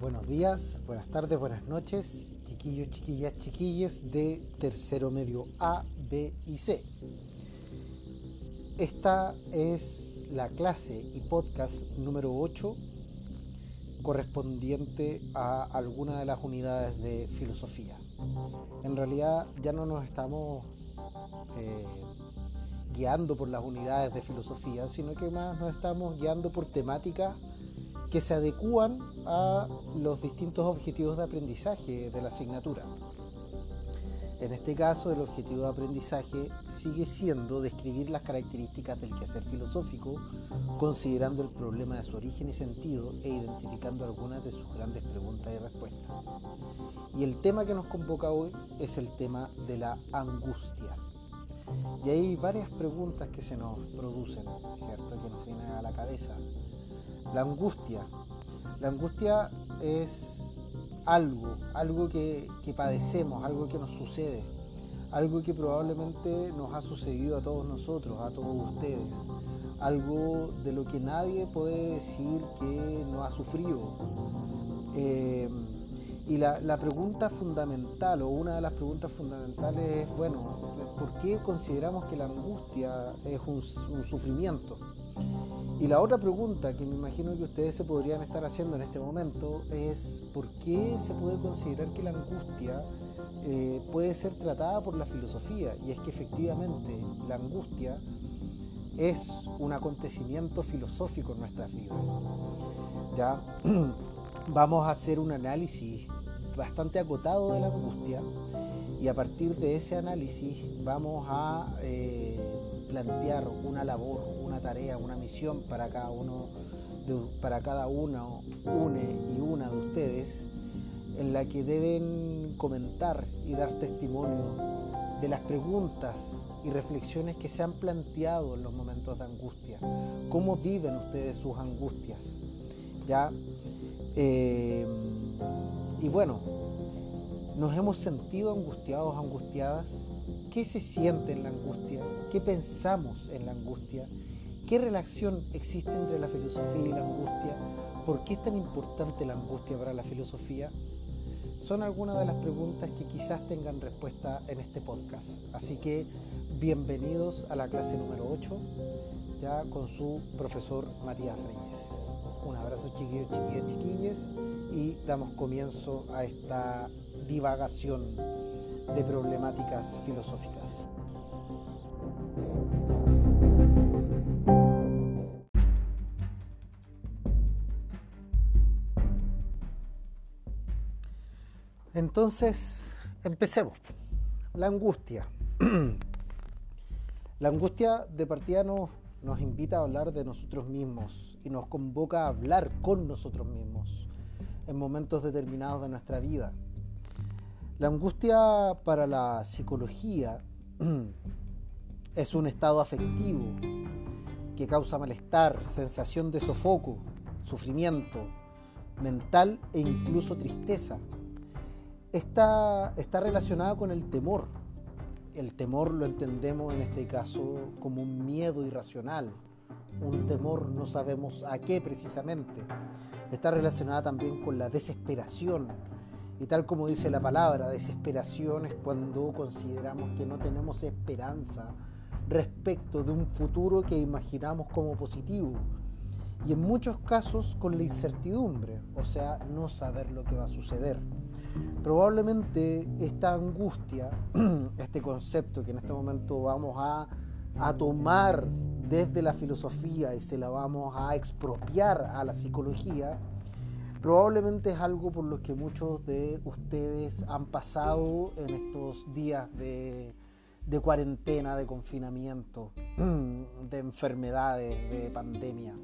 buenos días, buenas tardes, buenas noches, chiquillos, chiquillas, chiquilles de tercero medio A, B y C. Esta es la clase y podcast número 8 correspondiente a alguna de las unidades de filosofía. En realidad ya no nos estamos eh, guiando por las unidades de filosofía, sino que más nos estamos guiando por temáticas que se adecúan a los distintos objetivos de aprendizaje de la asignatura. En este caso, el objetivo de aprendizaje sigue siendo describir las características del quehacer filosófico, considerando el problema de su origen y sentido e identificando algunas de sus grandes preguntas y respuestas. Y el tema que nos convoca hoy es el tema de la angustia. Y hay varias preguntas que se nos producen, ¿cierto? Que nos vienen a la cabeza. La angustia. La angustia es algo, algo que, padecemos, algo que nos sucede, algo que probablemente nos ha sucedido a todos nosotros, a todos ustedes, algo de lo que nadie puede decir que no ha sufrido. Eh, y la, pregunta fundamental, o una de las preguntas fundamentales es, bueno, ¿por qué consideramos que la angustia es un sufrimiento? Y la otra pregunta que me imagino que ustedes se podrían estar haciendo en este momento es ¿por qué se puede considerar que la angustia eh, puede ser tratada por la filosofía? Y es que efectivamente la angustia es un acontecimiento filosófico en nuestras vidas. ¿Ya? Vamos a hacer un análisis bastante acotado de la angustia y a partir de ese análisis vamos a eh, plantear una labor, una tarea, una misión para cada uno, para cada uno, une y una de ustedes, en la que deben comentar y dar testimonio de las preguntas y reflexiones que se han planteado en los momentos de angustia. ¿Cómo viven ustedes sus angustias? ¿Ya? Eh, y bueno, ¿nos hemos sentido angustiados, angustiadas? ¿Qué se siente en la angustia? ¿Qué pensamos en la angustia? ¿Qué relación existe entre la filosofía y la angustia? ¿Por qué es tan importante la angustia para la filosofía? Son algunas de las preguntas que quizás tengan respuesta en este podcast. Así que bienvenidos a la clase número 8, ya con su profesor Matías Reyes. Un abrazo chiquillos, chiquillas, chiquilles y damos comienzo a esta divagación de problemáticas filosóficas. Entonces, empecemos. La angustia. La angustia de partida nos, nos invita a hablar de nosotros mismos y nos convoca a hablar con nosotros mismos en momentos determinados de nuestra vida. La angustia para la psicología es un estado afectivo que causa malestar, sensación de sofoco, sufrimiento mental e incluso tristeza. Está, está relacionada con el temor. El temor lo entendemos en este caso como un miedo irracional, un temor no sabemos a qué precisamente. Está relacionada también con la desesperación, y tal como dice la palabra, desesperación es cuando consideramos que no tenemos esperanza respecto de un futuro que imaginamos como positivo. Y en muchos casos con la incertidumbre, o sea, no saber lo que va a suceder. Probablemente esta angustia, este concepto que en este momento vamos a, a tomar desde la filosofía y se la vamos a expropiar a la psicología, Probablemente es algo por lo que muchos de ustedes han pasado en estos días de, cuarentena, de confinamiento, de enfermedades, de pandemia.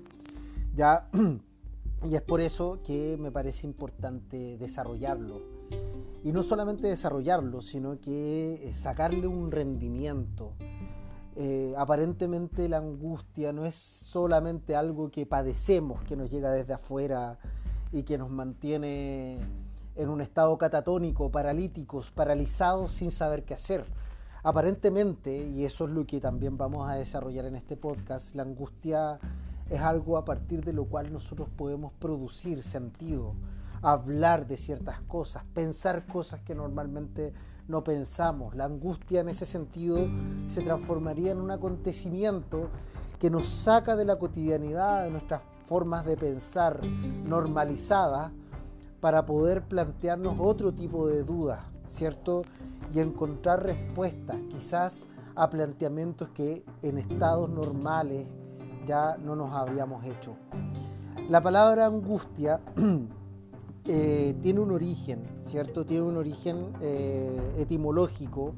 Ya, y es por eso que me parece importante desarrollarlo. Y no solamente desarrollarlo, sino que eh, sacarle un rendimiento. Eh, aparentemente la angustia no es solamente algo que padecemos, que nos llega desde afuera, y que nos mantiene en un estado catatónico, paralíticos, paralizados sin saber qué hacer. Aparentemente, y eso es lo que también vamos a desarrollar en este podcast, la angustia es algo a partir de lo cual nosotros podemos producir sentido, hablar de ciertas cosas, pensar cosas que normalmente no pensamos. La angustia en ese sentido se transformaría en un acontecimiento que nos saca de la cotidianidad, de nuestras formas de pensar normalizadas, para poder plantearnos otro tipo de dudas, ¿cierto? Y encontrar respuestas, quizás a planteamientos que en estados normales ya no nos habríamos hecho. La palabra angustia eh, tiene un origen, ¿cierto? Tiene un origen eh, etimológico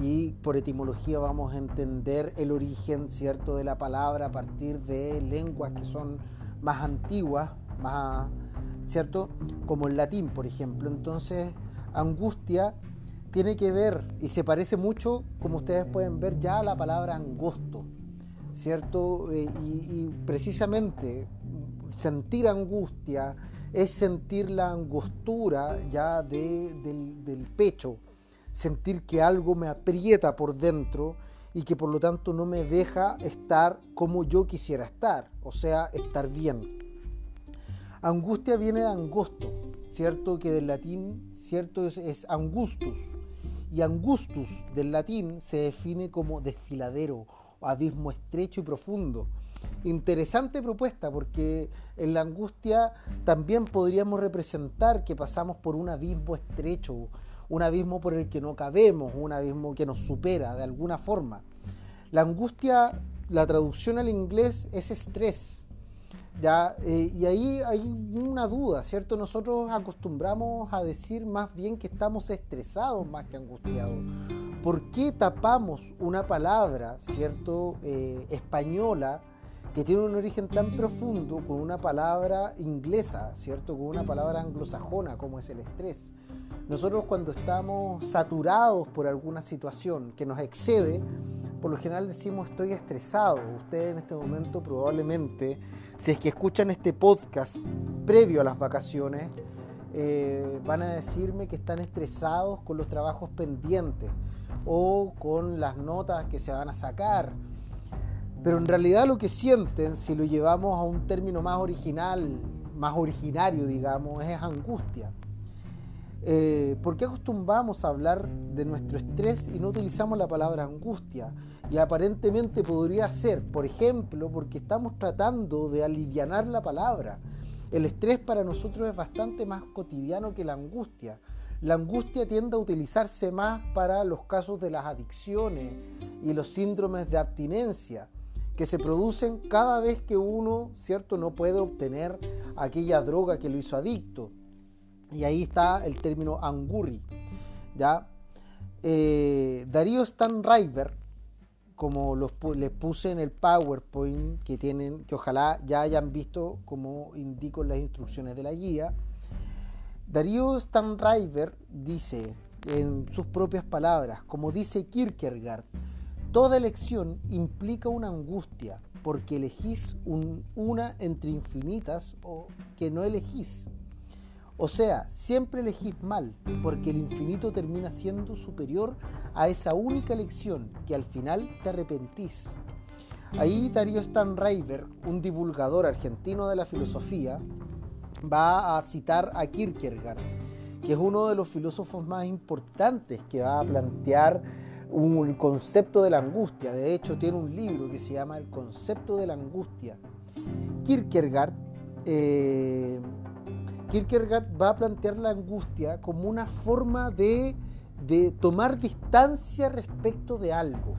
y por etimología vamos a entender el origen, ¿cierto?, de la palabra a partir de lenguas que son más antiguas, más, ¿cierto?, como el latín, por ejemplo. Entonces, angustia tiene que ver y se parece mucho, como ustedes pueden ver, ya a la palabra angosto, ¿cierto? Eh, y, precisamente sentir angustia es sentir la angostura ya del, del pecho, sentir que algo me aprieta por dentro y que por lo tanto no me deja estar como yo quisiera estar, o sea, estar bien. Angustia viene de angosto, ¿cierto? Que del latín, ¿cierto? Es, es angustus. Y angustus del latín se define como desfiladero, abismo estrecho y profundo. Interesante propuesta porque en la angustia también podríamos representar que pasamos por un abismo estrecho, un abismo por el que no cabemos, un abismo que nos supera de alguna forma. La angustia, la traducción al inglés es estrés, ¿ya? Eh, y ahí hay una duda, ¿cierto? Nosotros acostumbramos a decir más bien que estamos estresados más que angustiados. ¿Por qué tapamos una palabra, ¿cierto? Eh, española que tiene un origen tan profundo con una palabra inglesa, ¿cierto? Con una palabra anglosajona como es el estrés. Nosotros cuando estamos saturados por alguna situación que nos excede, por lo general decimos estoy estresado. Ustedes en este momento probablemente, si es que escuchan este podcast previo a las vacaciones, eh, van a decirme que están estresados con los trabajos pendientes o con las notas que se van a sacar. Pero en realidad lo que sienten, si lo llevamos a un término más original, más originario, digamos, es angustia. Eh, ¿Por qué acostumbramos a hablar de nuestro estrés y no utilizamos la palabra angustia? Y aparentemente podría ser, por ejemplo, porque estamos tratando de aliviar la palabra. El estrés para nosotros es bastante más cotidiano que la angustia. La angustia tiende a utilizarse más para los casos de las adicciones y los síndromes de abstinencia que se producen cada vez que uno, ¿cierto?, no puede obtener aquella droga que lo hizo adicto. Y ahí está el término angurri. ¿ya? Eh, Darío Stanriver, como los, les puse en el PowerPoint que tienen, que ojalá ya hayan visto como indico en las instrucciones de la guía. Darío Stanriver dice en sus propias palabras, como dice Kierkegaard, toda elección implica una angustia, porque elegís una entre infinitas o que no elegís. O sea, siempre elegís mal, porque el infinito termina siendo superior a esa única elección que al final te arrepentís. Ahí Darío Stanriver, un divulgador argentino de la filosofía, va a citar a Kierkegaard, que es uno de los filósofos más importantes que va a plantear un concepto de la angustia. De hecho, tiene un libro que se llama El concepto de la angustia. Kierkegaard eh, Kierkegaard va a plantear la angustia como una forma de, tomar distancia respecto de algo.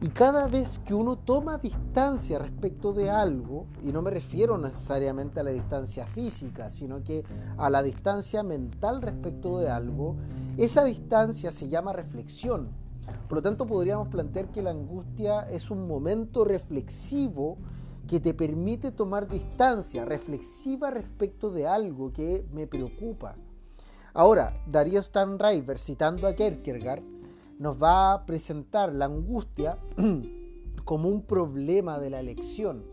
Y cada vez que uno toma distancia respecto de algo, y no me refiero necesariamente a la distancia física, sino que a la distancia mental respecto de algo, esa distancia se llama reflexión. Por lo tanto, podríamos plantear que la angustia es un momento reflexivo que te permite tomar distancia reflexiva respecto de algo que me preocupa. Ahora, Darío Stanriver, citando a Kierkegaard, nos va a presentar la angustia como un problema de la elección.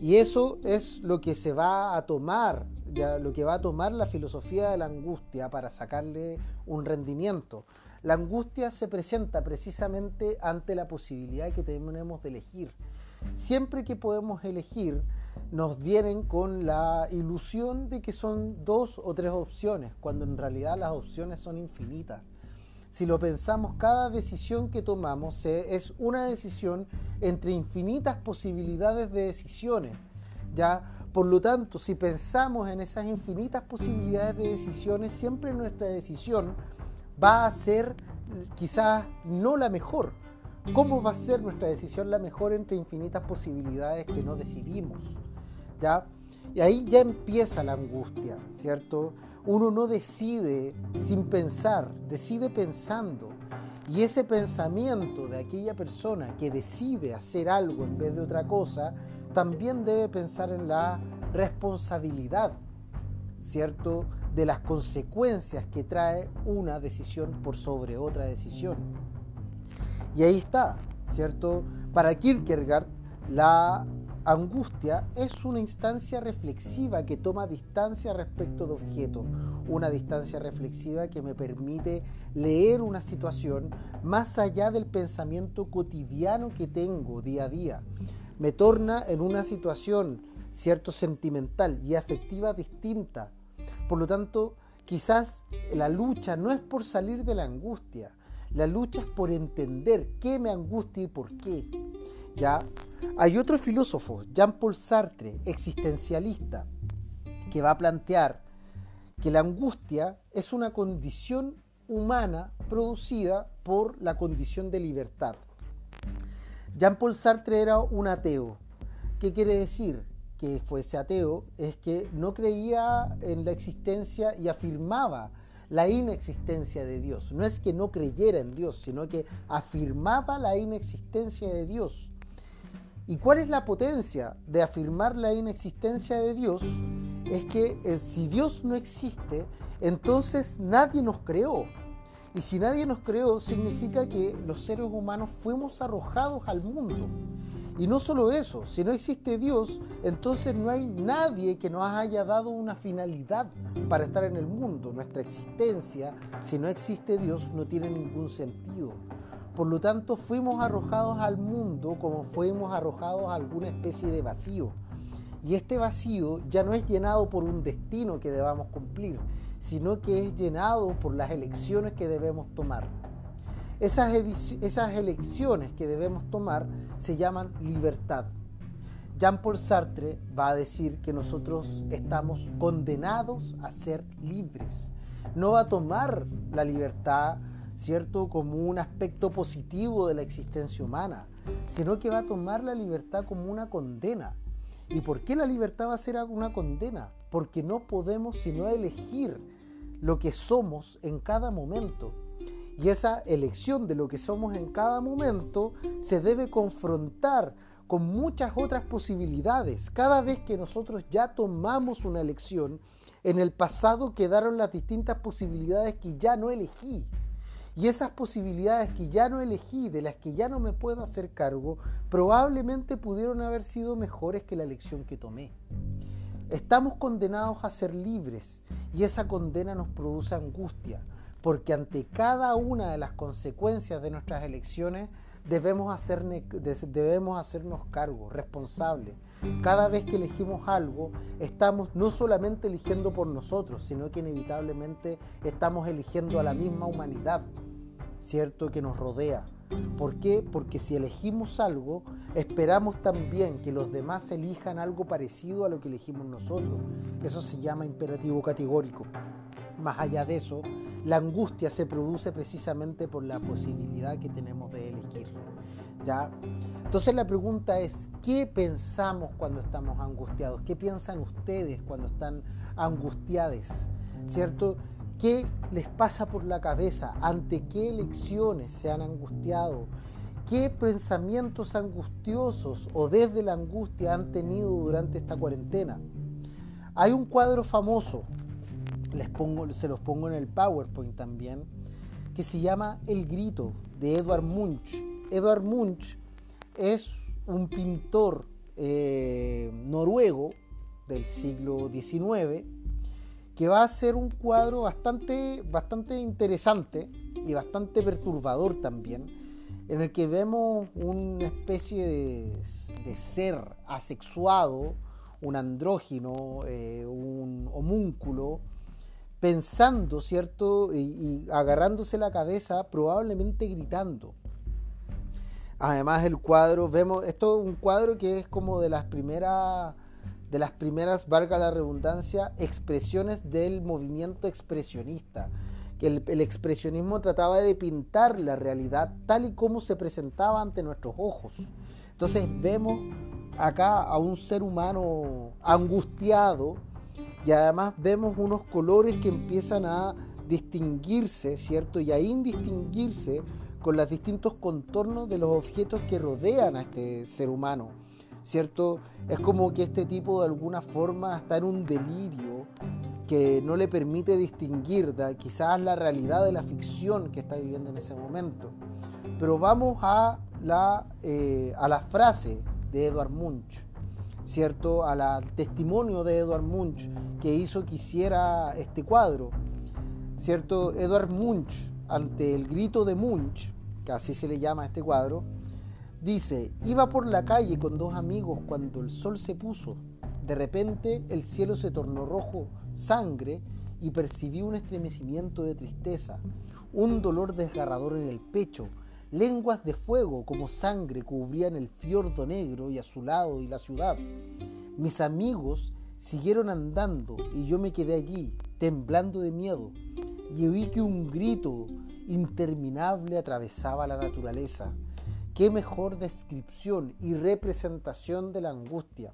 Y eso es lo que se va a tomar, lo que va a tomar la filosofía de la angustia para sacarle un rendimiento. La angustia se presenta precisamente ante la posibilidad que tenemos de elegir. Siempre que podemos elegir, nos vienen con la ilusión de que son dos o tres opciones, cuando en realidad las opciones son infinitas. Si lo pensamos, cada decisión que tomamos es una decisión entre infinitas posibilidades de decisiones. ¿ya? Por lo tanto, si pensamos en esas infinitas posibilidades de decisiones, siempre nuestra decisión va a ser quizás no la mejor. ¿Cómo va a ser nuestra decisión la mejor entre infinitas posibilidades que no decidimos? ¿Ya? Y ahí ya empieza la angustia, ¿cierto? Uno no decide sin pensar, decide pensando. Y ese pensamiento de aquella persona que decide hacer algo en vez de otra cosa, también debe pensar en la responsabilidad, ¿cierto? De las consecuencias que trae una decisión por sobre otra decisión. Y ahí está, ¿cierto? Para Kierkegaard, la angustia es una instancia reflexiva que toma distancia respecto de objetos, una distancia reflexiva que me permite leer una situación más allá del pensamiento cotidiano que tengo día a día. Me torna en una situación, cierto, sentimental y afectiva distinta. Por lo tanto, quizás la lucha no es por salir de la angustia, la lucha es por entender qué me angustia y por qué. ¿Ya? Hay otro filósofo, Jean-Paul Sartre, existencialista, que va a plantear que la angustia es una condición humana producida por la condición de libertad. Jean-Paul Sartre era un ateo. ¿Qué quiere decir? Que fuese ateo es que no creía en la existencia y afirmaba la inexistencia de Dios. No es que no creyera en Dios, sino que afirmaba la inexistencia de Dios. ¿Y cuál es la potencia de afirmar la inexistencia de Dios? Es que eh, si Dios no existe, entonces nadie nos creó. Y si nadie nos creó, significa que los seres humanos fuimos arrojados al mundo. Y no solo eso, si no existe Dios, entonces no hay nadie que nos haya dado una finalidad para estar en el mundo. Nuestra existencia, si no existe Dios, no tiene ningún sentido. Por lo tanto, fuimos arrojados al mundo como fuimos arrojados a alguna especie de vacío. Y este vacío ya no es llenado por un destino que debamos cumplir, sino que es llenado por las elecciones que debemos tomar. Esas, esas elecciones que debemos tomar se llaman libertad. Jean-Paul Sartre va a decir que nosotros estamos condenados a ser libres. No va a tomar la libertad ¿cierto?, como un aspecto positivo de la existencia humana, sino que va a tomar la libertad como una condena. ¿Y por qué la libertad va a ser una condena? Porque no podemos sino elegir lo que somos en cada momento. Y esa elección de lo que somos en cada momento se debe confrontar con muchas otras posibilidades. Cada vez que nosotros ya tomamos una elección, en el pasado quedaron las distintas posibilidades que ya no elegí. Y esas posibilidades que ya no elegí, de las que ya no me puedo hacer cargo, probablemente pudieron haber sido mejores que la elección que tomé. Estamos condenados a ser libres y esa condena nos produce angustia, porque ante cada una de las consecuencias de nuestras elecciones debemos, hacernos cargo, responsables. Cada vez que elegimos algo, estamos no solamente eligiendo por nosotros, sino que inevitablemente estamos eligiendo a la misma humanidad. ¿cierto?, que nos rodea. ¿Por qué? Porque si elegimos algo, esperamos también que los demás elijan algo parecido a lo que elegimos nosotros. Eso se llama imperativo categórico. Más allá de eso, la angustia se produce precisamente por la posibilidad que tenemos de elegir. ¿Ya? Entonces la pregunta es, ¿qué pensamos cuando estamos angustiados? ¿Qué piensan ustedes cuando están angustiados? ¿Cierto? ¿Qué les pasa por la cabeza? ¿Ante qué elecciones se han angustiado? ¿Qué pensamientos angustiosos o desde la angustia han tenido durante esta cuarentena? Hay un cuadro famoso, les pongo, se los pongo en el PowerPoint también, que se llama El Grito, de Edvard Munch. Edvard Munch es un pintor eh, noruego del siglo XIX que va a ser un cuadro bastante, bastante interesante y bastante perturbador también, en el que vemos una especie de, ser asexuado, un andrógino, eh, un homúnculo, pensando, ¿cierto? Y, agarrándose la cabeza, probablemente gritando. Además el cuadro, vemos, esto es un cuadro que es como de las primeras, de las primeras, valga la redundancia, expresiones del movimiento expresionista. Que el, el expresionismo trataba de pintar la realidad tal y como se presentaba ante nuestros ojos. Entonces vemos acá a un ser humano angustiado, y además vemos unos colores que empiezan a distinguirse, ¿cierto? Y a indistinguirse con los distintos contornos de los objetos que rodean a este ser humano, ¿cierto? Es como que este tipo de alguna forma está en un delirio que no le permite distinguir quizás la realidad de la ficción que está viviendo en ese momento. Pero vamos a la, eh, a la frase de Edward Munch. ¿Cierto? Al testimonio de Edward Munch que hizo que hiciera este cuadro, ¿cierto? Edward Munch, ante el grito de Munch, que así se le llama a este cuadro, dice, iba por la calle con dos amigos cuando el sol se puso. De repente el cielo se tornó rojo, sangre, y percibí un estremecimiento de tristeza, un dolor desgarrador en el pecho, Lenguas de fuego como sangre cubrían el fiordo negro y azulado y la ciudad. Mis amigos siguieron andando y yo me quedé allí, temblando de miedo, y oí que un grito interminable atravesaba la naturaleza. Qué mejor descripción y representación de la angustia.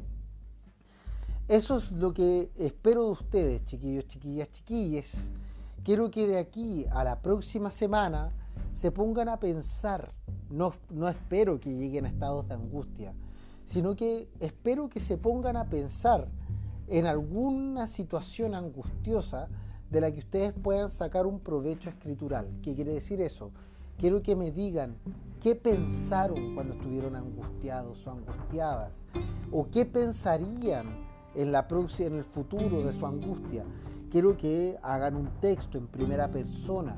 Eso es lo que espero de ustedes, chiquillos, chiquillas, chiquilles. Quiero que de aquí a la próxima semana se pongan a pensar, no, no espero que lleguen a estados de angustia, sino que espero que se pongan a pensar en alguna situación angustiosa de la que ustedes puedan sacar un provecho escritural. ¿Qué quiere decir eso? Quiero que me digan qué pensaron cuando estuvieron angustiados o angustiadas, o qué pensarían en, la en el futuro de su angustia. Quiero que hagan un texto en primera persona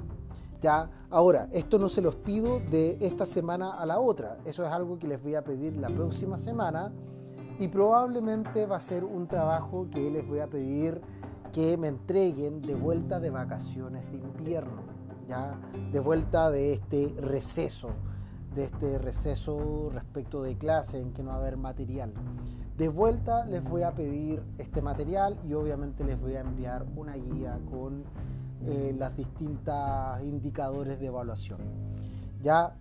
Ahora, esto no se los pido de esta semana a la otra, eso es algo que les voy a pedir la próxima semana y probablemente va a ser un trabajo que les voy a pedir que me entreguen de vuelta de vacaciones de invierno, ya de vuelta de este receso, de este receso respecto de clase en que no va a haber material. De vuelta les voy a pedir este material y obviamente les voy a enviar una guía con eh, las distintas indicadores de evaluación. Ya,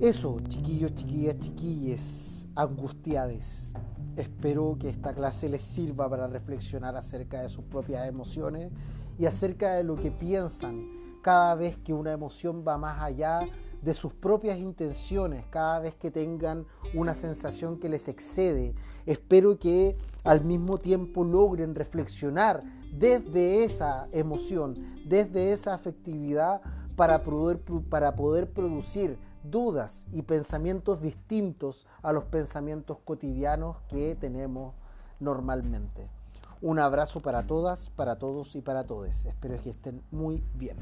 eso, chiquillos, chiquillas, chiquilles, angustiades. Espero que esta clase les sirva para reflexionar acerca de sus propias emociones y acerca de lo que piensan cada vez que una emoción va más allá de sus propias intenciones, cada vez que tengan una sensación que les excede. Espero que al mismo tiempo logren reflexionar desde esa emoción, desde esa afectividad, para poder, para poder producir dudas y pensamientos distintos a los pensamientos cotidianos que tenemos normalmente. Un abrazo para todas, para todos y para todos. Espero que estén muy bien.